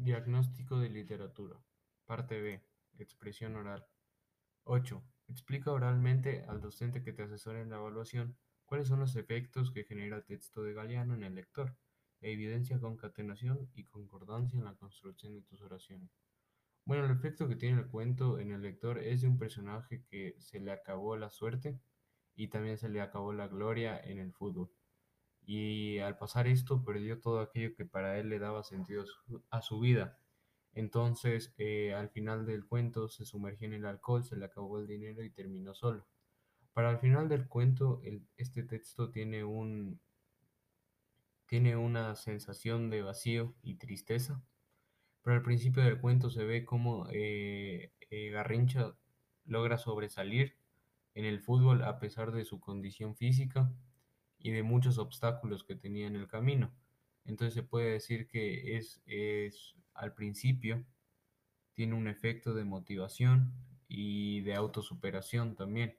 Diagnóstico de literatura. Parte B. Expresión oral. 8. Explica oralmente al docente que te asesora en la evaluación cuáles son los efectos que genera el texto de Galeano en el lector, e evidencia concatenación y concordancia en la construcción de tus oraciones. Bueno, el efecto que tiene el cuento en el lector es de un personaje que se le acabó la suerte y también se le acabó la gloria en el fútbol. Y al pasar esto perdió todo aquello que para él le daba sentido a su vida. Entonces, eh, al final del cuento se sumergió en el alcohol, se le acabó el dinero y terminó solo. Para el final del cuento, este texto tiene un tiene una sensación de vacío y tristeza. Pero al principio del cuento se ve cómo eh, eh, Garrincha logra sobresalir en el fútbol a pesar de su condición física y de muchos obstáculos que tenía en el camino. Entonces se puede decir que es, es al principio tiene un efecto de motivación y de autosuperación también.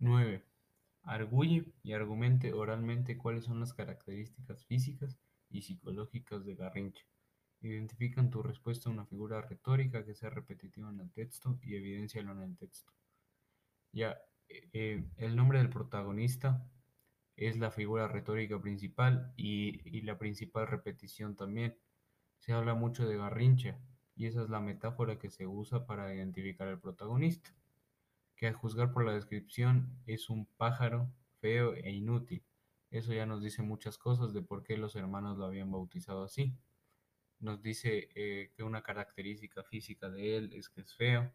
9. Arguye y argumente oralmente cuáles son las características físicas y psicológicas de Garrincha. Identifican tu respuesta una figura retórica que sea repetitiva en el texto y evidencialo en el texto. Ya, eh, el nombre del protagonista es la figura retórica principal y, la principal repetición también. Se habla mucho de Garrincha y esa es la metáfora que se usa para identificar al protagonista, que a juzgar por la descripción es un pájaro feo e inútil. Eso ya nos dice muchas cosas de por qué los hermanos lo habían bautizado así. Nos dice eh, que una característica física de él es que es feo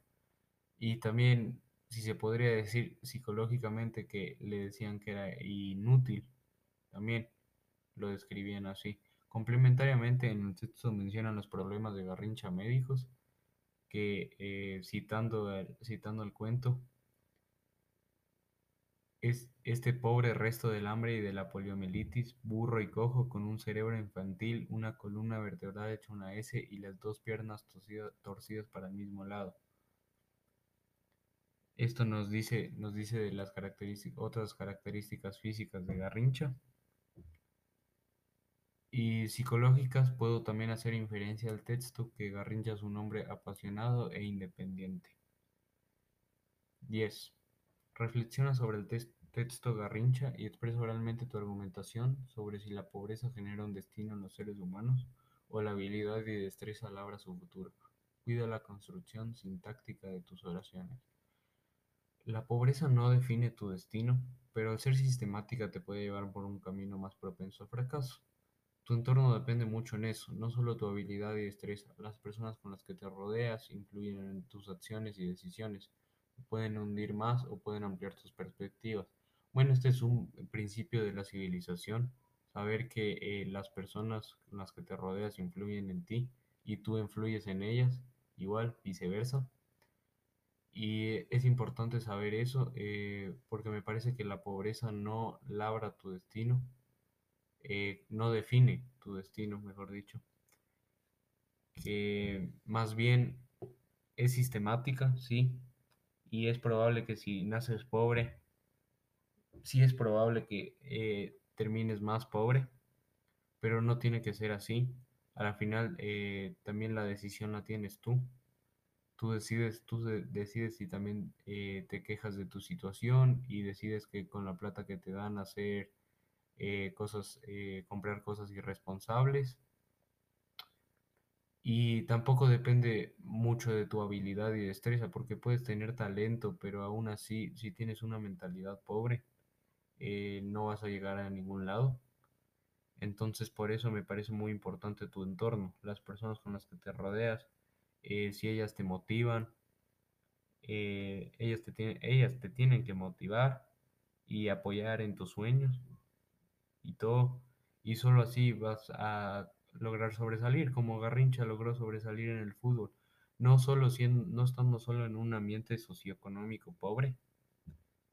y también si se podría decir psicológicamente que le decían que era inútil, también lo describían así. Complementariamente en el texto mencionan los problemas de Garrincha médicos, que eh, citando, el, citando el cuento, es este pobre resto del hambre y de la poliomielitis, burro y cojo, con un cerebro infantil, una columna vertebral hecha una S y las dos piernas torcidas para el mismo lado. Esto nos dice, nos dice de las características, otras características físicas de Garrincha. Y psicológicas puedo también hacer inferencia al texto que Garrincha es un hombre apasionado e independiente. 10. Reflexiona sobre el texto Garrincha y expresa oralmente tu argumentación sobre si la pobreza genera un destino en los seres humanos o la habilidad y destreza labra su futuro. Cuida la construcción sintáctica de tus oraciones. La pobreza no define tu destino, pero al ser sistemática te puede llevar por un camino más propenso al fracaso. Tu entorno depende mucho en eso, no solo tu habilidad y destreza. Las personas con las que te rodeas influyen en tus acciones y decisiones. Pueden hundir más o pueden ampliar tus perspectivas. Bueno, este es un principio de la civilización. Saber que eh, las personas con las que te rodeas influyen en ti y tú influyes en ellas, igual, viceversa. Y es importante saber eso eh, porque me parece que la pobreza no labra tu destino, eh, no define tu destino, mejor dicho. Que más bien es sistemática, sí, y es probable que si naces pobre, sí es probable que eh, termines más pobre, pero no tiene que ser así. A la final también la decisión la tienes tú tú decides, tú decides si también eh, te quejas de tu situación y decides que con la plata que te dan hacer eh, cosas, eh, comprar cosas irresponsables. Y tampoco depende mucho de tu habilidad y destreza, porque puedes tener talento, pero aún así, si tienes una mentalidad pobre, no vas a llegar a ningún lado. Entonces, por eso me parece muy importante tu entorno, las personas con las que te rodeas, eh, si ellas te motivan, eh, ellas, te tienen, ellas te tienen que motivar y apoyar en tus sueños y todo. Y solo así vas a lograr sobresalir, como Garrincha logró sobresalir en el fútbol. No, solo siendo, no estando solo en un ambiente socioeconómico pobre,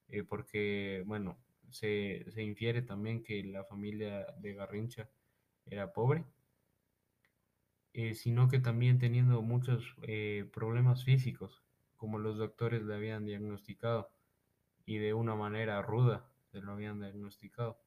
eh, porque, bueno, se, se infiere también que la familia de Garrincha era pobre eh, sino que también teniendo muchos eh, problemas físicos, como los doctores le habían diagnosticado, y de una manera ruda se lo habían diagnosticado.